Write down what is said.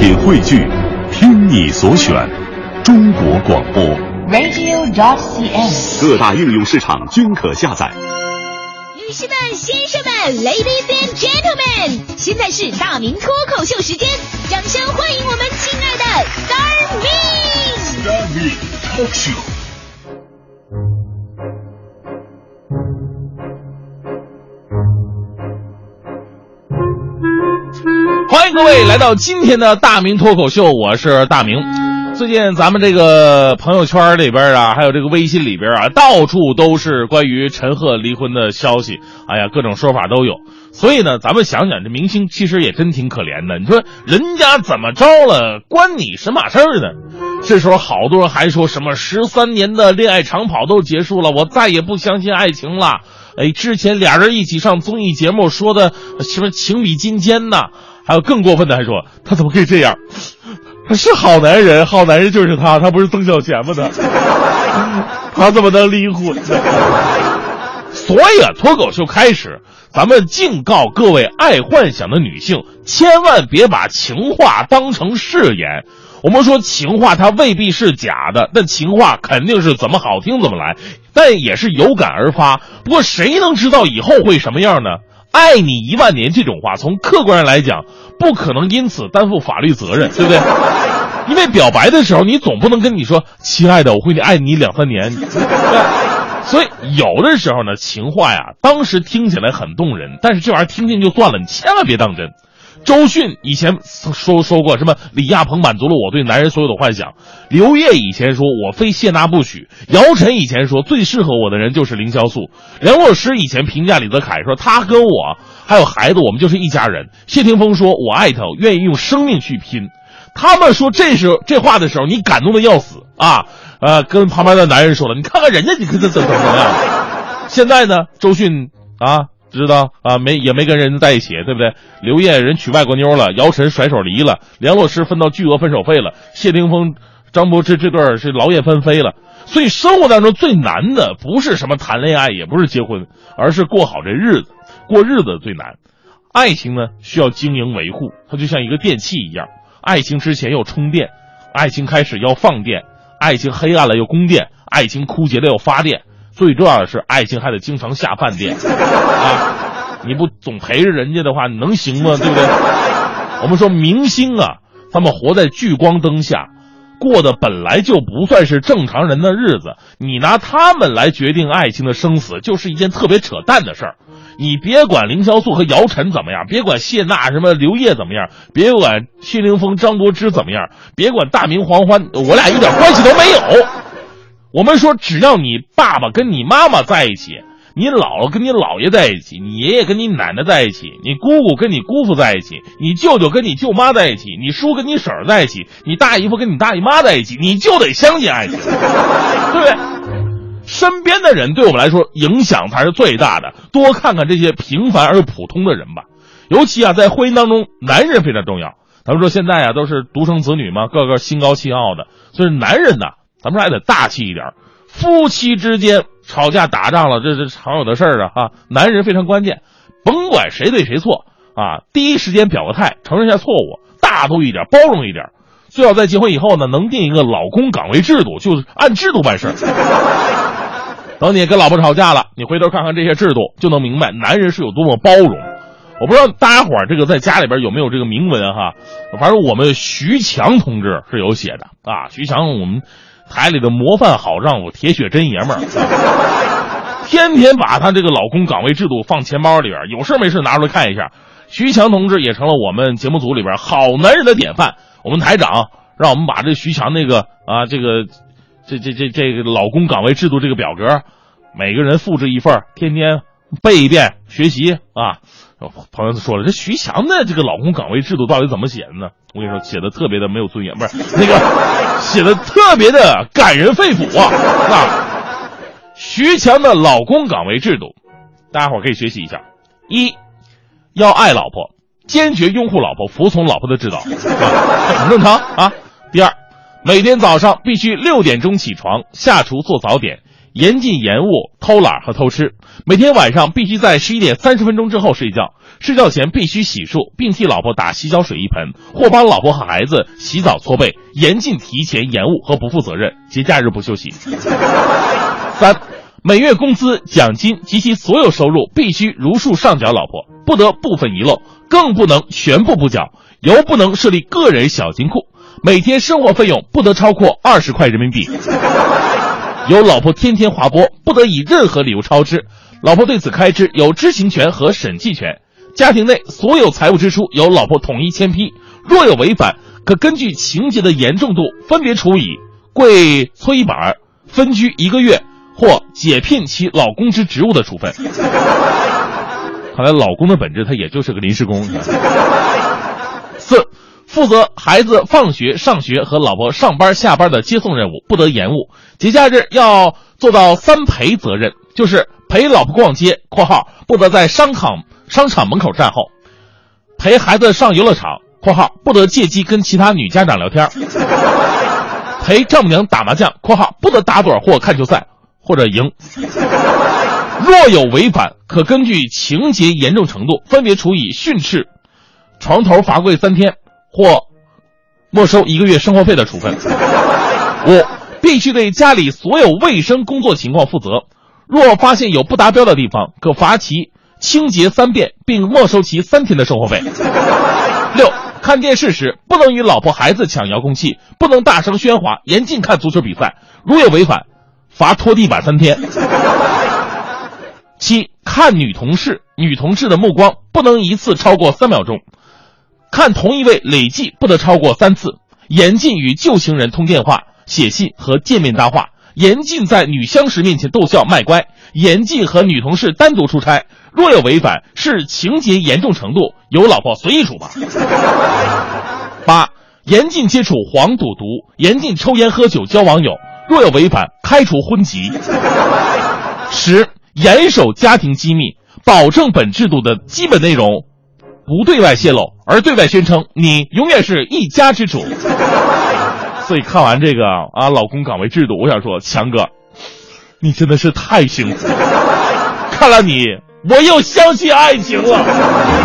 品汇聚，听你所选，中国广播。radio.dot.cn，。各大应用市场均可下载。女士们、先生们，Ladies and Gentlemen，现在是大明脱口秀时间，掌声欢迎我们亲爱的 Star Me！Talk Show。欢迎各位来到今天的大明脱口秀，我是大明。最近咱们这个朋友圈里边啊，还有这个微信里边啊，到处都是关于陈赫离婚的消息。哎呀，各种说法都有。所以呢，咱们想想，这明星其实也真挺可怜的。你说人家怎么着了，关你什么事儿呢？这时候好多人还说什么十三年的恋爱长跑都结束了，我再也不相信爱情了。哎，之前俩人一起上综艺节目说的什么情比金坚呐，还有更过分的还说他怎么可以这样？他是好男人，好男人就是他，他不是曾小贤吗？他 他怎么能离婚呢？所以啊，脱口秀开始，咱们敬告各位爱幻想的女性，千万别把情话当成誓言。我们说情话它未必是假的，但情话肯定是怎么好听怎么来，但也是有感而发。不过谁能知道以后会什么样呢？爱你一万年这种话，从客观上来讲，不可能因此担负法律责任，对不对？因为表白的时候，你总不能跟你说“亲爱的，我会爱你两三年”，所以有的时候呢，情话呀，当时听起来很动人，但是这玩意儿听听就算了，你千万别当真。周迅以前说说过什么？李亚鹏满足了我对男人所有的幻想。刘烨以前说我非谢娜不娶。姚晨以前说最适合我的人就是凌潇肃。梁洛施以前评价李泽楷说他跟我还有孩子，我们就是一家人。谢霆锋说我爱他，愿意用生命去拼。他们说这时候这话的时候，你感动的要死啊！呃，跟旁边的男人说了，你看看人家，你看这怎么怎么样？现在呢，周迅啊，知道啊，没也没跟人在一起，对不对？刘烨人娶外国妞了，姚晨甩手离了，梁洛施分到巨额分手费了，谢霆锋、张柏芝这对儿是劳燕分飞了。所以生活当中最难的不是什么谈恋爱，也不是结婚，而是过好这日子。过日子最难。爱情呢，需要经营维护，它就像一个电器一样。爱情之前要充电，爱情开始要放电，爱情黑暗了又供电，爱情枯竭了又发电。最重要的是，爱情还得经常下饭店 啊！你不总陪着人家的话，你能行吗？对不对？我们说明星啊，他们活在聚光灯下，过的本来就不算是正常人的日子，你拿他们来决定爱情的生死，就是一件特别扯淡的事儿。你别管凌潇肃和姚晨怎么样，别管谢娜什么刘烨怎么样，别管谢霆锋、张柏芝怎么样，别管大明黄欢，我俩一点关系都没有。我们说，只要你爸爸跟你妈妈在一起，你姥姥跟你姥爷在一起，你爷爷跟你奶奶在一起，你姑姑跟你姑父在一起，你舅舅跟你舅妈在一起，你叔跟你婶儿在一起，你大姨夫跟你大姨妈在一起，你就得相信爱情，对不对？身边的人对我们来说影响才是最大的。多看看这些平凡而普通的人吧，尤其啊，在婚姻当中，男人非常重要。咱们说现在啊，都是独生子女嘛，个个心高气傲的，所以男人呢，咱们还得大气一点。夫妻之间吵架打仗了，这是常有的事儿啊啊！男人非常关键，甭管谁对谁错啊，第一时间表个态，承认一下错误，大度一点，包容一点。最好在结婚以后呢，能定一个老公岗位制度，就是按制度办事儿。等你跟老婆吵架了，你回头看看这些制度，就能明白男人是有多么包容。我不知道大家伙儿这个在家里边有没有这个铭文哈，反正我们徐强同志是有写的啊。徐强，我们台里的模范好丈夫，铁血真爷们儿，天天把他这个老公岗位制度放钱包里边，有事没事拿出来看一下。徐强同志也成了我们节目组里边好男人的典范。我们台长让我们把这徐强那个啊这个。这这这这个老公岗位制度这个表格，每个人复制一份，天天背一遍学习啊。朋友说了，这徐强的这个老公岗位制度到底怎么写的呢？我跟你说，写的特别的没有尊严，不是那个 写的特别的感人肺腑啊。啊，徐强的老公岗位制度，大家伙可以学习一下：一，要爱老婆，坚决拥护老婆，服从老婆的指导，很正常啊。第二。每天早上必须六点钟起床，下厨做早点，严禁延误、偷懒和偷吃。每天晚上必须在十一点三十分钟之后睡觉，睡觉前必须洗漱，并替老婆打洗脚水一盆，或帮老婆和孩子洗澡搓背。严禁提前延误和不负责任，节假日不休息。三。每月工资、奖金及其所有收入必须如数上缴老婆，不得部分遗漏，更不能全部不缴。尤不能设立个人小金库。每天生活费用不得超过二十块人民币。由老婆天天划拨，不得以任何理由超支。老婆对此开支有知情权和审计权。家庭内所有财务支出由老婆统一签批。若有违反，可根据情节的严重度分别处以跪搓衣板、分居一个月。或解聘其老公之职务的处分。看来老公的本质他也就是个临时工。四，负责孩子放学、上学和老婆上班、下班的接送任务，不得延误。节假日要做到三陪责任，就是陪老婆逛街（括号不得在商场商场门口站后），陪孩子上游乐场（括号不得借机跟其他女家长聊天），陪丈母娘打麻将（括号不得打盹或看球赛）。或者赢，若有违反，可根据情节严重程度分别处以训斥、床头罚跪三天或没收一个月生活费的处分。五，必须对家里所有卫生工作情况负责，若发现有不达标的地方，可罚其清洁三遍，并没收其三天的生活费。六，看电视时不能与老婆孩子抢遥控器，不能大声喧哗，严禁看足球比赛，如有违反。罚拖地板三天。七，看女同事，女同事的目光不能一次超过三秒钟，看同一位累计不得超过三次。严禁与旧情人通电话、写信和见面搭话。严禁在女相识面前逗笑卖乖。严禁和女同事单独出差。若有违反，视情节严重程度，由老婆随意处罚。八，严禁接触黄赌毒，严禁抽烟喝酒交网友。若有违反，开除婚籍。十，严守家庭机密，保证本制度的基本内容不对外泄露，而对外宣称你永远是一家之主。所以看完这个啊，老公岗位制度，我想说，强哥，你真的是太幸福了。看了你，我又相信爱情了。